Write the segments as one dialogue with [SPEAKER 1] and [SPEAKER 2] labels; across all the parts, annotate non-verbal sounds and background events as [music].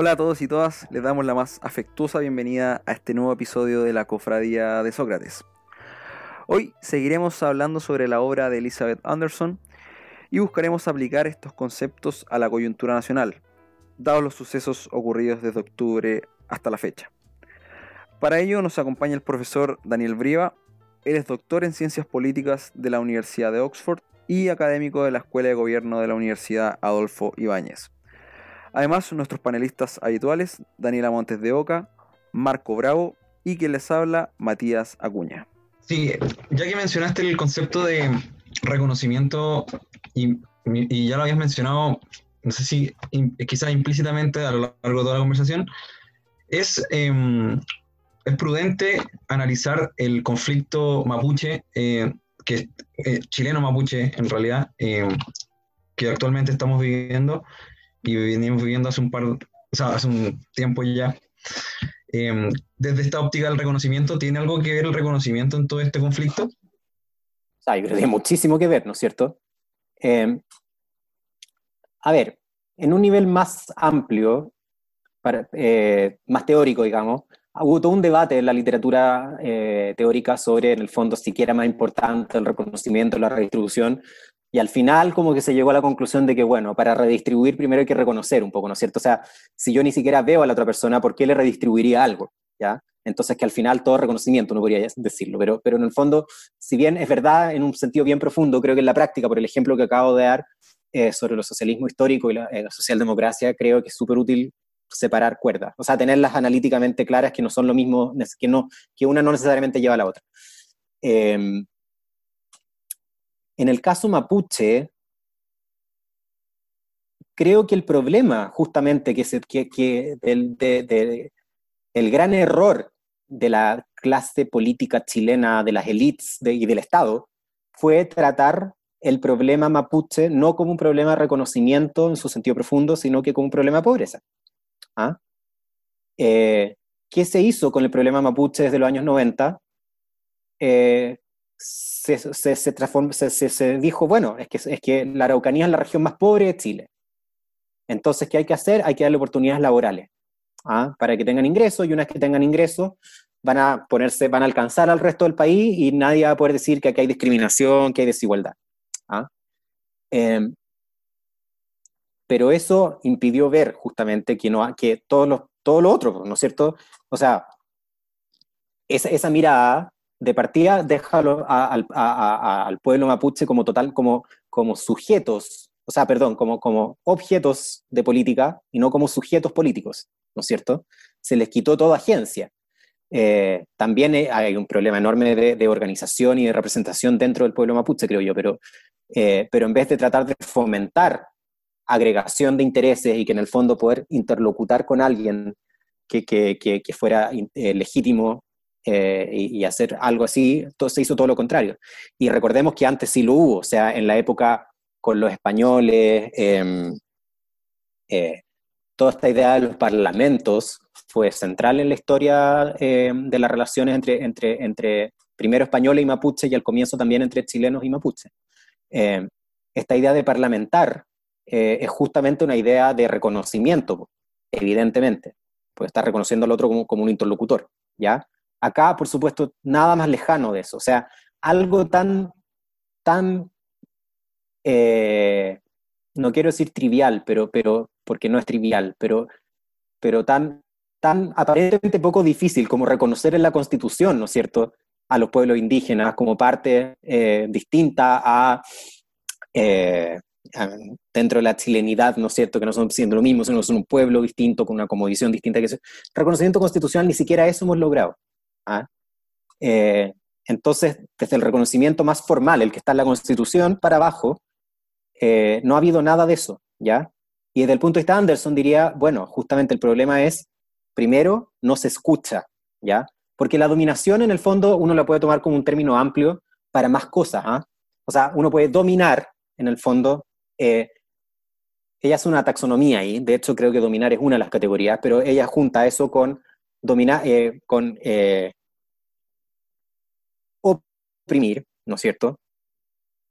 [SPEAKER 1] Hola a todos y todas, les damos la más afectuosa bienvenida a este nuevo episodio de la Cofradía de Sócrates. Hoy seguiremos hablando sobre la obra de Elizabeth Anderson y buscaremos aplicar estos conceptos a la coyuntura nacional, dados los sucesos ocurridos desde octubre hasta la fecha. Para ello nos acompaña el profesor Daniel Brieva, él es doctor en Ciencias Políticas de la Universidad de Oxford y académico de la Escuela de Gobierno de la Universidad Adolfo Ibáñez. Además, nuestros panelistas habituales, Daniela Montes de Oca, Marco Bravo y quien les habla, Matías Acuña.
[SPEAKER 2] Sí, ya que mencionaste el concepto de reconocimiento y, ya lo habías mencionado, no sé si quizás implícitamente a lo largo de toda la conversación, es, em, es prudente analizar el conflicto mapuche, eh, que eh, chileno mapuche en realidad, em, que actualmente estamos viviendo y venimos viviendo hace un par, o sea, hace un tiempo ya. Em, desde esta óptica del reconocimiento, ¿tiene algo que ver el reconocimiento en todo este conflicto?
[SPEAKER 3] O sea, tiene muchísimo que ver, ¿no es cierto? Em, a ver, en un nivel más amplio, para, eh, más teórico, digamos, hubo todo un debate en la literatura eh, teórica sobre, en el fondo, si era más importante el reconocimiento, la redistribución, y al final como que se llegó a la conclusión de que, bueno, para redistribuir primero hay que reconocer un poco, ¿no es cierto? O sea, si yo ni siquiera veo a la otra persona, ¿por qué le redistribuiría algo? ¿Ya? Entonces que al final todo reconocimiento, no podría decirlo, pero, pero en el fondo, si bien es verdad en un sentido bien profundo, creo que en la práctica, por el ejemplo que acabo de dar eh, sobre el socialismo histórico y la, eh, socialdemocracia, creo que es súper útil separar cuerdas, o sea, tenerlas analíticamente claras que no son lo mismo, que, no, que una no necesariamente lleva a la otra. Eh, en el caso mapuche, creo que el problema justamente que, el gran error de la clase política chilena, de las élites y del Estado, fue tratar el problema mapuche no como un problema de reconocimiento en su sentido profundo, sino que como un problema de pobreza. ¿Ah? Eh, ¿Qué se hizo con el problema mapuche desde los años 90? Se, se, se, se, dijo, bueno, es que, es que la Araucanía es la región más pobre de Chile. Entonces, ¿qué hay que hacer? Hay que darle oportunidades laborales ¿ah? para que tengan ingresos y una vez que tengan ingresos van a ponerse, van a alcanzar al resto del país y nadie va a poder decir que aquí hay discriminación, que hay desigualdad. ¿ah? Em, pero eso impidió ver justamente que, no, que todo, lo, todo lo otro, ¿no es cierto? O sea, esa, esa mirada de partida déjalo al pueblo mapuche como total, como, como sujetos, o sea, perdón, como, como objetos de política y no como sujetos políticos, ¿no es cierto? Se les quitó toda agencia. Eh, también hay un problema enorme de, organización y de representación dentro del pueblo mapuche, creo yo, pero, eh, pero en vez de tratar de fomentar agregación de intereses y que en el fondo poder interlocutar con alguien que, que, que, fuera eh, legítimo eh, y, hacer algo así, todo, se hizo todo lo contrario. Y recordemos que antes sí lo hubo, o sea, en la época con los españoles, em, eh, toda esta idea de los parlamentos fue central en la historia em, de las relaciones entre, entre, entre primero españoles y mapuche y al comienzo también entre chilenos y mapuche. Em, esta idea de parlamentar eh, es justamente una idea de reconocimiento, evidentemente, porque está reconociendo al otro como, como un interlocutor, ¿ya? Acá, por supuesto, nada más lejano de eso. O sea, algo tan, tan, eh, no quiero decir trivial, pero, pero, porque no es trivial, pero, pero tan, tan aparentemente poco difícil como reconocer en la Constitución, ¿no es cierto?, a los pueblos indígenas como parte eh, distinta a, eh, dentro de la chilenidad, ¿no es cierto?, que no son siendo lo mismo, sino son un pueblo distinto, con una comodición distinta. Que reconocimiento constitucional, ni siquiera eso hemos logrado. ¿Ah? Eh, entonces, desde el reconocimiento más formal, el que está en la Constitución, para abajo, eh, no ha habido nada de eso, ¿ya? Y desde el punto de vista de Anderson diría, bueno, justamente el problema es, primero, no se escucha, ¿ya? Porque la dominación, en el fondo, uno la puede tomar como un término amplio para más cosas, ¿ah? O sea, uno puede dominar, en el fondo, eh, ella hace una taxonomía ahí, de hecho creo que dominar es una de las categorías, pero ella junta eso con dominar, con oprimir, ¿no es cierto?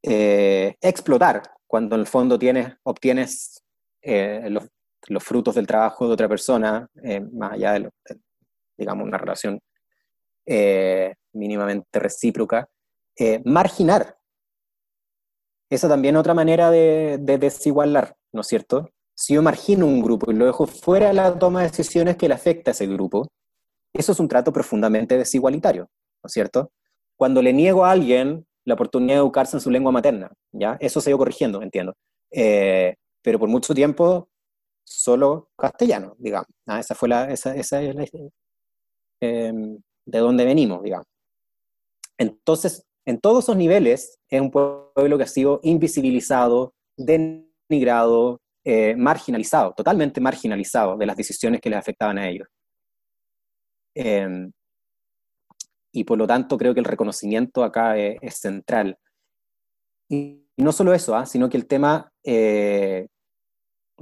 [SPEAKER 3] Eh, explotar, cuando en el fondo tienes, obtienes eh, los, frutos del trabajo de otra persona, eh, más allá de, digamos, una relación eh, mínimamente recíproca, marginar. Esa también otra manera de, de desigualar, ¿no es cierto? Si yo margino un grupo y lo dejo fuera de la toma de decisiones que le afecta a ese grupo, eso es un trato profundamente desigualitario, ¿no es cierto? Cuando le niego a alguien la oportunidad de educarse en su lengua materna, ¿ya? Eso se ha ido corrigiendo, entiendo. Eh, pero por mucho tiempo solo castellano, digamos. Ah, esa fue la, esa, esa es la, em, de dónde venimos, digamos. Entonces, en todos esos niveles es un pueblo que ha sido invisibilizado, denigrado, eh, marginalizado, totalmente marginalizado de las decisiones que les afectaban a ellos. Em, y por lo tanto creo que el reconocimiento acá es, central. Y, no solo eso, ¿ah? sino que el tema, eh,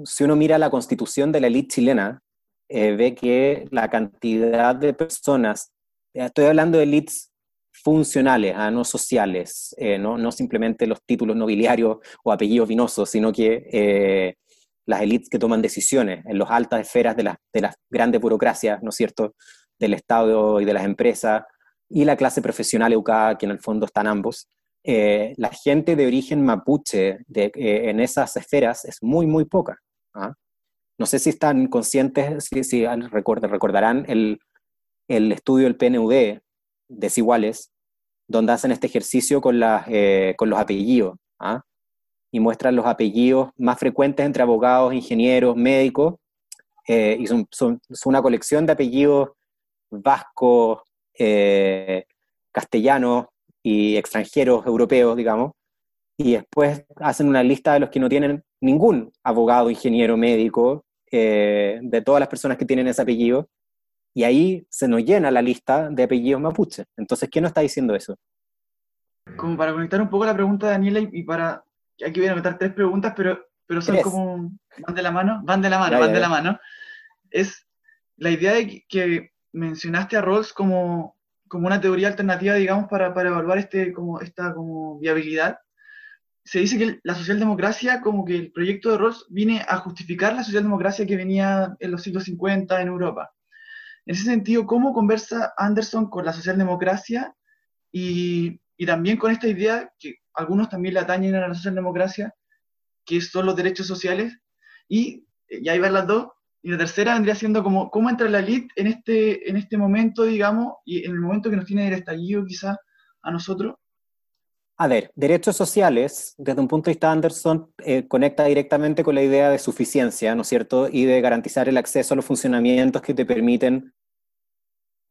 [SPEAKER 3] si uno mira la constitución de la élite chilena, eh, ve que la cantidad de personas, estoy hablando de élites funcionales, ¿ah? no sociales, eh, no, no, simplemente los títulos nobiliarios o apellidos vinosos, sino que las élites que toman decisiones en las altas esferas de, de las grandes burocracias, ¿no es cierto?, del Estado y de las empresas, y la clase profesional educada, que en el fondo están ambos, eh, la gente de origen mapuche eh, en esas esferas es muy, muy poca. ¿ah? No sé si están conscientes, si, si recordarán el, el, estudio del PNUD, Desiguales, donde hacen este ejercicio con, las, eh, con los apellidos, ¿ah? y muestran los apellidos más frecuentes entre abogados, ingenieros, médicos, y son, son, son, una colección de apellidos vascos, eh, castellanos y extranjeros europeos, digamos, y después hacen una lista de los que no tienen ningún abogado, ingeniero, médico, eh, de todas las personas que tienen ese apellido, y ahí se nos llena la lista de apellidos mapuche. Entonces, ¿qué nos está diciendo eso?
[SPEAKER 4] Como para conectar un poco la pregunta de Daniela y para, aquí voy a meter tres preguntas, pero, pero son como, van de la mano, van de la mano, van de la mano. Es la idea de que mencionaste a Rawls como, como una teoría alternativa, digamos, para, para evaluar este, como, esta como viabilidad. Se dice que la socialdemocracia, como que el proyecto de Rawls viene a justificar la socialdemocracia que venía en los siglos 50 en Europa. En ese sentido, ¿cómo conversa Anderson con la socialdemocracia y, y también con esta idea que algunos también le atañen a la socialdemocracia, que son los derechos sociales? Y, ya hay ver las dos, y la tercera vendría siendo como cómo entra la elite en este, en este momento, digamos, y en el momento que nos tiene el estallido quizá a nosotros.
[SPEAKER 3] A ver, derechos sociales, desde un punto de vista Anderson, eh, conecta directamente con la idea de suficiencia, ¿no es cierto? Y de garantizar el acceso a los funcionamientos que te permiten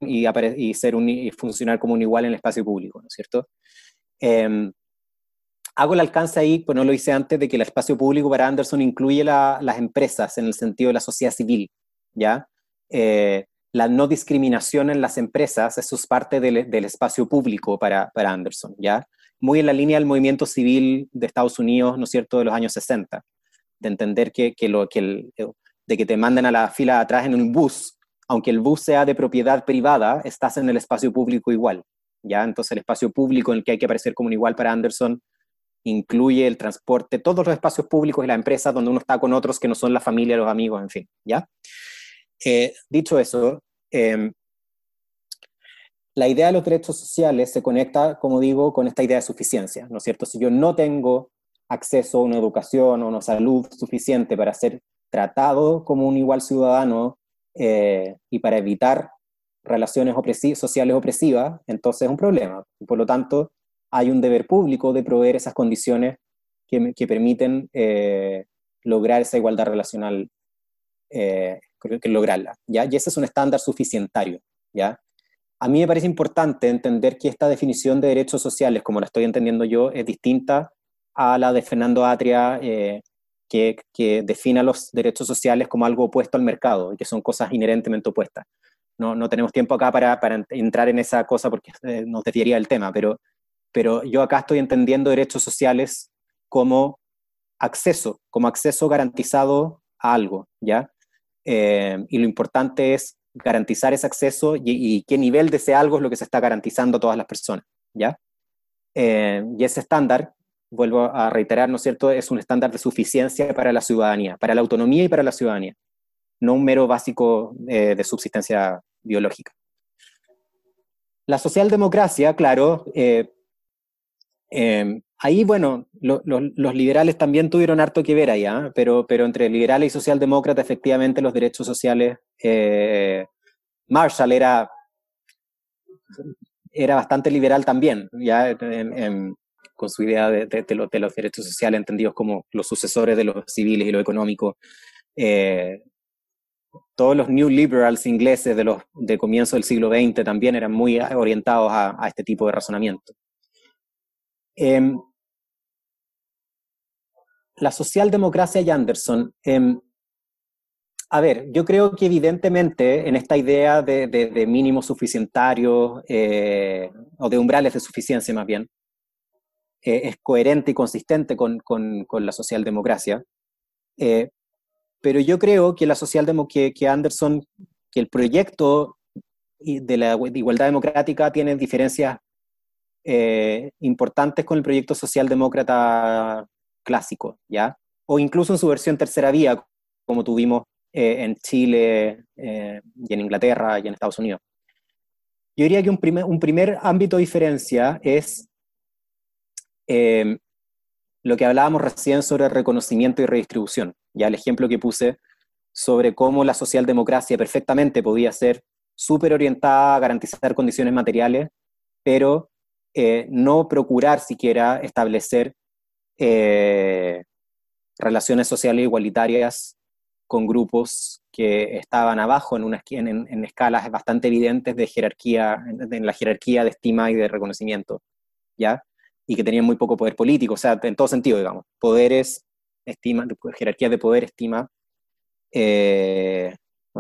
[SPEAKER 3] y, y ser un, y funcionar como un igual en el espacio público, ¿no es cierto? Eh, hago el alcance ahí, pues no lo hice antes, de que el espacio público para Anderson incluye las empresas en el sentido de la sociedad civil, ¿ya? Eh, la no discriminación en las empresas, eso es parte del, espacio público para, Anderson, ¿ya? Muy en la línea del movimiento civil de Estados Unidos, ¿no es cierto?, de los años 60, de entender que, el, de que te manden a la fila atrás en un bus, aunque el bus sea de propiedad privada, estás en el espacio público igual, ¿ya? Entonces el espacio público en el que hay que aparecer como un igual para Anderson incluye el transporte, todos los espacios públicos y la empresa donde uno está con otros que no son la familia, los amigos, en fin, ¿ya? Eh, dicho eso, em, la idea de los derechos sociales se conecta, como digo, con esta idea de suficiencia, ¿no es cierto? Si yo no tengo acceso a una educación o una salud suficiente para ser tratado como un igual ciudadano eh, y para evitar relaciones sociales opresivas, entonces es un problema. por lo tanto, hay un deber público de proveer esas condiciones que, permiten eh, lograr esa igualdad relacional, eh, que lograrla, ¿ya? Y ese es un estándar suficientario, ¿ya? A mí me parece importante entender que esta definición de derechos sociales, como la estoy entendiendo yo, es distinta a la de Fernando Atria, eh, que, que define los derechos sociales como algo opuesto al mercado, y que son cosas inherentemente opuestas. No, no tenemos tiempo acá para, para entrar en esa cosa porque nos desviaría el tema, pero pero yo acá estoy entendiendo derechos sociales como acceso, como acceso garantizado a algo, ¿ya? Eh, y lo importante es garantizar ese acceso y, qué nivel de ese algo es lo que se está garantizando a todas las personas, ¿ya? Eh, y ese estándar vuelvo a reiterar, ¿no es cierto?, es un estándar de suficiencia para la ciudadanía, para la autonomía y para la ciudadanía, no un mero básico eh, de subsistencia biológica. La socialdemocracia, claro, eh, ahí, bueno, los liberales también tuvieron harto que ver allá, pero, pero entre liberales y socialdemócrata, efectivamente, los derechos sociales, eh, Marshall era, era bastante liberal también, ya con su idea de, los, derechos sociales entendidos como los sucesores de los civiles y lo económico. Eh, todos los new liberals ingleses de, los, de comienzo del siglo XX también eran muy orientados a, este tipo de razonamiento. Em, la socialdemocracia y Anderson. Em, a ver, yo creo que evidentemente en esta idea de, de, mínimos suficientarios eh, o de umbrales de suficiencia más bien, eh, es coherente y consistente con, con, la socialdemocracia. Eh, pero yo creo que la socialdemocracia, que, Anderson, que el proyecto de la igualdad democrática tiene diferencias eh, importantes con el proyecto socialdemócrata clásico, ¿ya? O incluso en su versión tercera vía, como tuvimos eh, en Chile eh, y en Inglaterra y en Estados Unidos. Yo diría que un primer, un primer ámbito de diferencia es lo que hablábamos recién sobre reconocimiento y redistribución. Ya el ejemplo que puse sobre cómo la socialdemocracia perfectamente podía ser súper orientada a garantizar condiciones materiales, pero eh, no procurar siquiera establecer eh, relaciones sociales igualitarias con grupos que estaban abajo en, una, en, escalas bastante evidentes de jerarquía, en, la jerarquía de estima y de reconocimiento, ¿ya? y que tenían muy poco poder político, o sea, en todo sentido, digamos. Poderes, estima, jerarquías de poder, estima. Eh,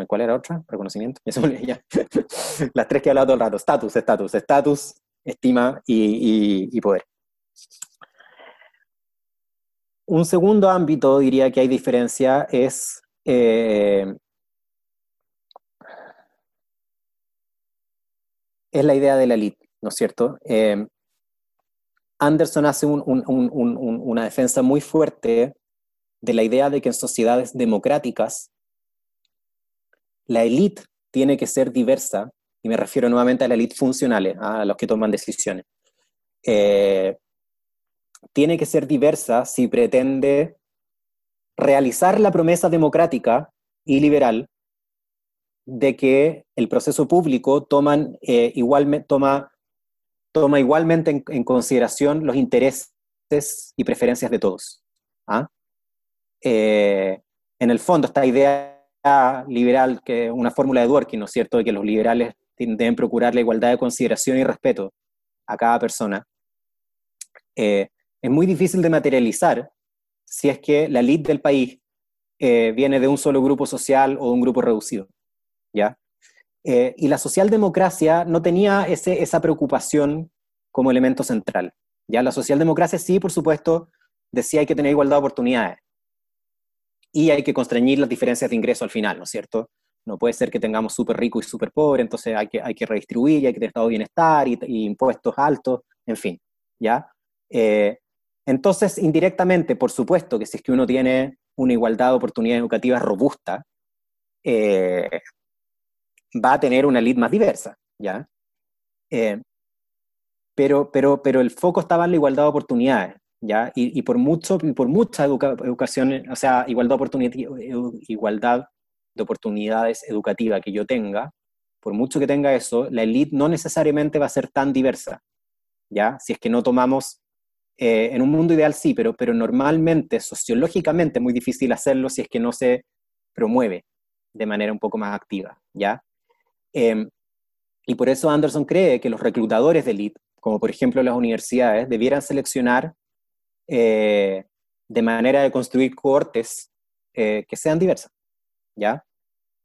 [SPEAKER 3] ¿Cuál era otra? Reconocimiento. [laughs] [laughs] Las tres que he hablado todo el rato. Estatus, estatus, estatus, estima y, poder. Un segundo ámbito, diría que hay diferencia, es eh, es la idea de la elite, ¿no es cierto? Eh, Anderson hace una defensa muy fuerte de la idea de que en sociedades democráticas la élite tiene que ser diversa, y me refiero nuevamente a la élite funcional, a los que toman decisiones. Eh, tiene que ser diversa si pretende realizar la promesa democrática y liberal de que el proceso público toman, eh, igualmente, toma toma igualmente en, consideración los intereses y preferencias de todos. ¿ah? Eh, en el fondo, esta idea liberal, que una fórmula de Dworkin, ¿no es cierto?, de que los liberales deben procurar la igualdad de consideración y respeto a cada persona, eh, es muy difícil de materializar si es que la elite del país eh, viene de un solo grupo social o un grupo reducido. ¿ya? Eh, y la socialdemocracia no tenía ese, esa preocupación como elemento central. Ya la socialdemocracia sí, por supuesto, decía hay que tener igualdad de oportunidades y hay que constreñir las diferencias de ingreso al final, ¿no es cierto? No puede ser que tengamos súper rico y súper pobre, entonces hay que, hay que redistribuir y hay que tener estado de bienestar y, impuestos altos, en fin, ¿ya? Eh, entonces, indirectamente, por supuesto que si es que uno tiene una igualdad de oportunidades educativas robusta, eh, va a tener una elite más diversa, ¿ya? Eh, pero, pero, pero el foco estaba en la igualdad de oportunidades, ¿ya? Y, por, mucho, por mucha educación, o sea, igualdad de, igualdad de oportunidades educativa que yo tenga, por mucho que tenga eso, la elite no necesariamente va a ser tan diversa, ¿ya? Si es que no tomamos, eh, en un mundo ideal sí, pero, pero normalmente, sociológicamente, es muy difícil hacerlo si es que no se promueve de manera un poco más activa, ¿ya? Em, y por eso Anderson cree que los reclutadores de élite, como por ejemplo las universidades, debieran seleccionar eh, de manera de construir cohortes eh, que sean diversas, ¿ya?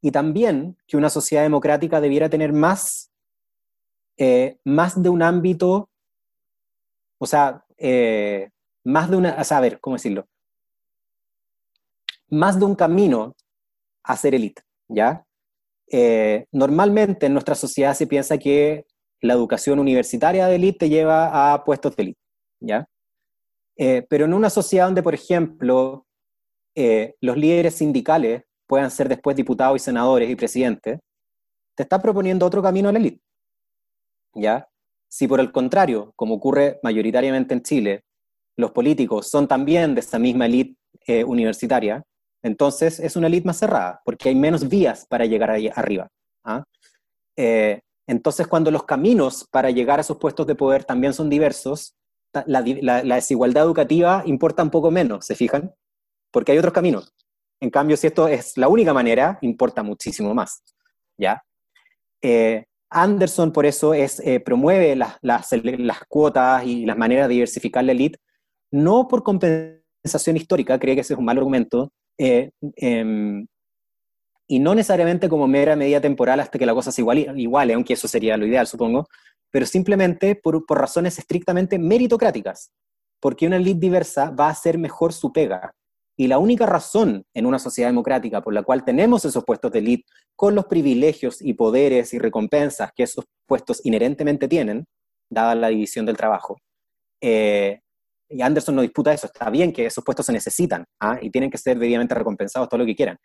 [SPEAKER 3] Y también que una sociedad democrática debiera tener más, eh, más de un ámbito, o sea, más de una, a saber, ¿cómo decirlo? Más de un camino a ser élite, ¿ya? Eh, normalmente en nuestra sociedad se piensa que la educación universitaria de élite te lleva a puestos de élite, ¿ya? Eh, pero en una sociedad donde, por ejemplo, eh, los líderes sindicales puedan ser después diputados y senadores y presidentes, te está proponiendo otro camino a la élite. ¿Ya? Si por el contrario, como ocurre mayoritariamente en Chile, los políticos son también de esa misma élite eh, universitaria, entonces es una élite más cerrada, porque hay menos vías para llegar ahí arriba. ¿ah? Eh, entonces, cuando los caminos para llegar a esos puestos de poder también son diversos, la, desigualdad educativa importa un poco menos, ¿se fijan? Porque hay otros caminos. En cambio, si esto es la única manera, importa muchísimo más. ¿ya? Eh, Anderson, por eso, es, eh, promueve las, las, las, cuotas y las maneras de diversificar la élite, no por compensación histórica, cree que ese es un mal argumento, eh, em, y no necesariamente como mera medida temporal hasta que la cosa se iguale, aunque eso sería lo ideal, supongo, pero simplemente por, por razones estrictamente meritocráticas, porque una élite diversa va a hacer mejor su pega. Y la única razón en una sociedad democrática por la cual tenemos esos puestos de élite con los privilegios y poderes y recompensas que esos puestos inherentemente tienen, dada la división del trabajo, eh, y Anderson no disputa eso, está bien que esos puestos se necesitan ¿ah? y tienen que ser debidamente recompensados, todo lo que quieran,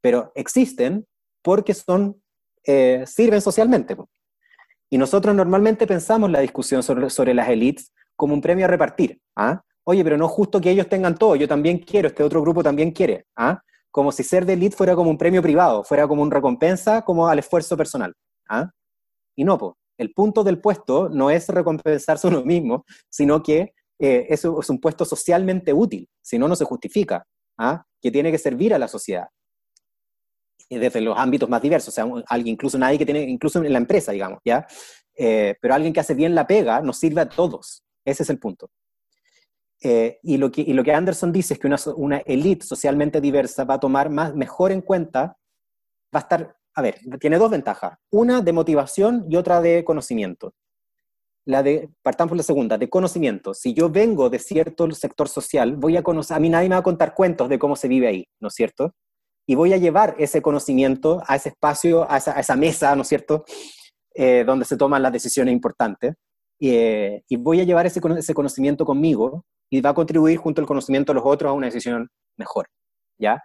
[SPEAKER 3] pero existen porque son, eh, sirven socialmente. Y nosotros normalmente pensamos la discusión sobre, sobre las élites como un premio a repartir. ¿ah? Oye, pero no justo que ellos tengan todo, yo también quiero, este otro grupo también quiere. ¿ah? Como si ser de élite fuera como un premio privado, fuera como una recompensa como al esfuerzo personal. ¿ah? Y no, pues, el punto del puesto no es recompensarse uno mismo, sino que eh, eso es un puesto socialmente útil, si no, no se justifica, ¿ah? que tiene que servir a la sociedad desde los ámbitos más diversos, o sea, alguien, incluso nadie que tiene, incluso en la empresa, digamos, ¿ya? Eh, pero alguien que hace bien la pega nos sirve a todos, ese es el punto. Eh, y, lo que, y lo que Anderson dice es que una, una élite socialmente diversa va a tomar más, mejor en cuenta, va a estar, a ver, tiene dos ventajas, una de motivación y otra de conocimiento. La de, partamos por la segunda, de conocimiento. Si yo vengo de cierto sector social, voy a conocer, a mí nadie me va a contar cuentos de cómo se vive ahí, ¿no es cierto? y voy a llevar ese conocimiento a ese espacio, a esa, mesa, ¿no es cierto?, eh, donde se toman las decisiones importantes. Eh, y voy a llevar ese, ese, conocimiento conmigo y va a contribuir junto al conocimiento de los otros a una decisión mejor, ¿ya?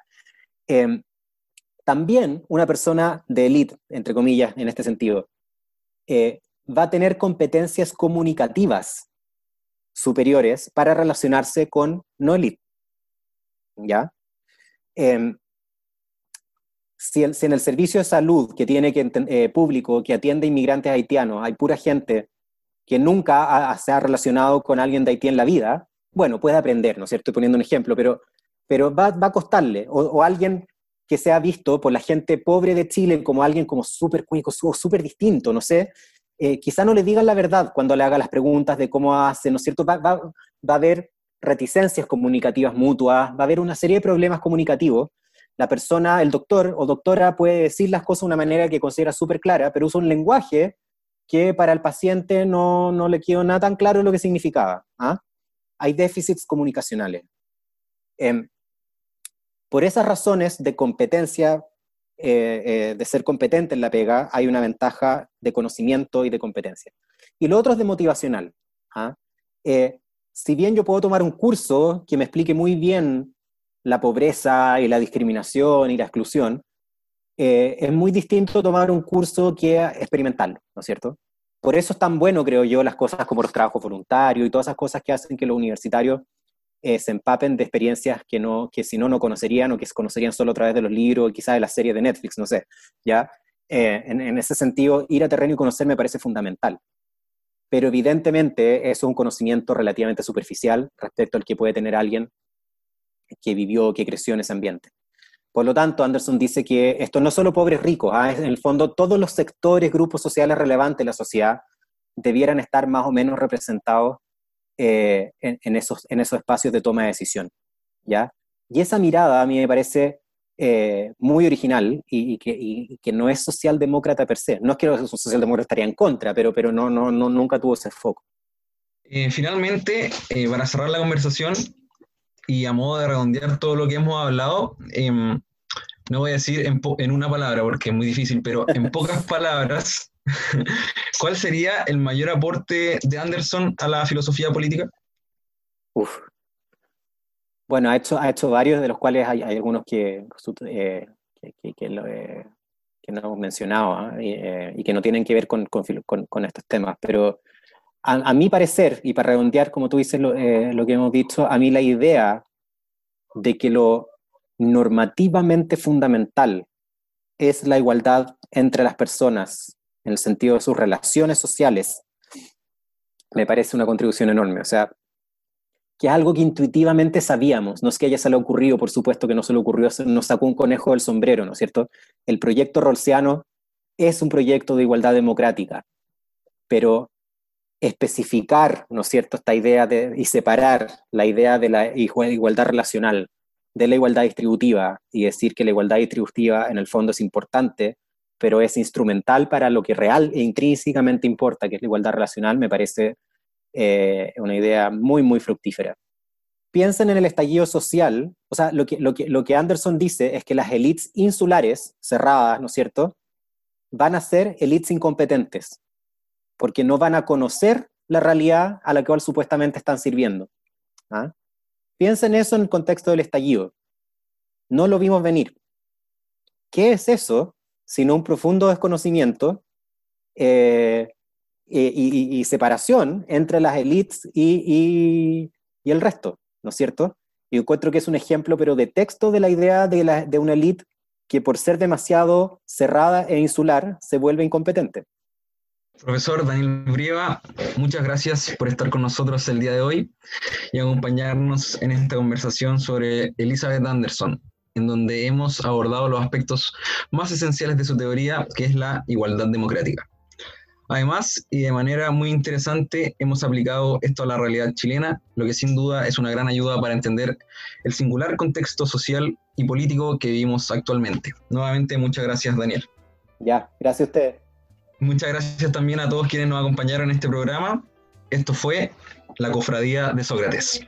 [SPEAKER 3] Em, también una persona de élite, entre comillas, en este sentido, eh, va a tener competencias comunicativas superiores para relacionarse con no élite, ¿ya? Em, si, en el servicio de salud que tiene que, eh, público que atiende inmigrantes haitianos hay pura gente que nunca se ha relacionado con alguien de Haití en la vida, bueno, puede aprender, ¿no es cierto? Estoy poniendo un ejemplo, pero, pero va, va a costarle. O, alguien que se ha visto por la gente pobre de Chile como alguien como súper cuico, súper distinto, no sé, eh, quizá no le digan la verdad cuando le haga las preguntas de cómo hace, ¿no es cierto? Va, va, va a haber reticencias comunicativas mutuas, va a haber una serie de problemas comunicativos la persona, el doctor o doctora puede decir las cosas de una manera que considera súper clara, pero usa un lenguaje que para el paciente no, no le quedó nada tan claro lo que significaba. ¿ah? Hay déficits comunicacionales. Em, por esas razones de competencia, eh, eh, de ser competente en la pega, hay una ventaja de conocimiento y de competencia. Y lo otro es de motivacional. ¿ah? Eh, si bien yo puedo tomar un curso que me explique muy bien la pobreza y la discriminación y la exclusión, eh, es muy distinto tomar un curso que experimentarlo, ¿no es cierto? Por eso es tan bueno, creo yo, las cosas como los trabajos voluntarios y todas esas cosas que hacen que los universitarios eh, se empapen de experiencias que, no, que si no, no conocerían o que se conocerían solo a través de los libros, quizás de las series de Netflix, no sé, ¿ya? Eh, en, ese sentido, ir a terreno y conocer me parece fundamental. Pero evidentemente es un conocimiento relativamente superficial respecto al que puede tener alguien que vivió, que creció en ese ambiente. Por lo tanto, Anderson dice que esto no es solo pobres ricos, ¿ah? en el fondo todos los sectores, grupos sociales relevantes de la sociedad debieran estar más o menos representados eh, en, esos, en esos espacios de toma de decisión. ¿ya? Y esa mirada a mí me parece eh, muy original y, que, que, no es socialdemócrata per se. No es que los socialdemócratas estarían en contra, pero, pero no, no, no, nunca tuvo ese foco.
[SPEAKER 2] Eh, finalmente, para cerrar la conversación, y a modo de redondear todo lo que hemos hablado, em, no voy a decir en, una palabra porque es muy difícil, pero en [laughs] pocas palabras, [laughs] ¿cuál sería el mayor aporte de Anderson a la filosofía política?
[SPEAKER 3] Uf, Bueno, ha hecho, ha hecho varios, de los cuales hay, algunos que, eh, que, que, lo, eh, que, no hemos mencionado ¿ah? eh, y, que no tienen que ver con, con, con estos temas. Pero a, a, mi parecer, y para redondear, como tú dices, lo, lo que hemos dicho, a mí la idea de que lo normativamente fundamental es la igualdad entre las personas, en el sentido de sus relaciones sociales, me parece una contribución enorme. O sea, que es algo que intuitivamente sabíamos, no es que a ella se le ocurrido, por supuesto que no se le ocurrió, nos sacó un conejo del sombrero, ¿no es cierto? El proyecto rolseano es un proyecto de igualdad democrática, pero especificar, ¿no es cierto?, esta idea de, y separar la idea de la igualdad relacional de la igualdad distributiva y decir que la igualdad distributiva en el fondo es importante, pero es instrumental para lo que real e intrínsecamente importa, que es la igualdad relacional, me parece eh, una idea muy, muy fructífera. Piensen en el estallido social, o sea, lo que, lo, que, lo que Anderson dice es que las élites insulares, cerradas, ¿no es cierto?, van a ser élites incompetentes, porque no van a conocer la realidad a la cual supuestamente están sirviendo. ¿ah? Piensen eso en el contexto del estallido. No lo vimos venir. ¿Qué es eso sino un profundo desconocimiento eh, y, separación entre las élites y, el resto, ¿no es cierto? Y encuentro que es un ejemplo, pero de texto de la idea de, de una élite que por ser demasiado cerrada e insular se vuelve incompetente.
[SPEAKER 2] Profesor Daniel Brieva, muchas gracias por estar con nosotros el día de hoy y acompañarnos en esta conversación sobre Elizabeth Anderson, en donde hemos abordado los aspectos más esenciales de su teoría, que es la igualdad democrática. Además, y de manera muy interesante, hemos aplicado esto a la realidad chilena, lo que sin duda es una gran ayuda para entender el singular contexto social y político que vivimos actualmente. Nuevamente, muchas gracias, Daniel.
[SPEAKER 3] Ya, gracias a usted.
[SPEAKER 2] Muchas gracias también a todos quienes nos acompañaron en este programa. Esto fue la Cofradía de Sócrates.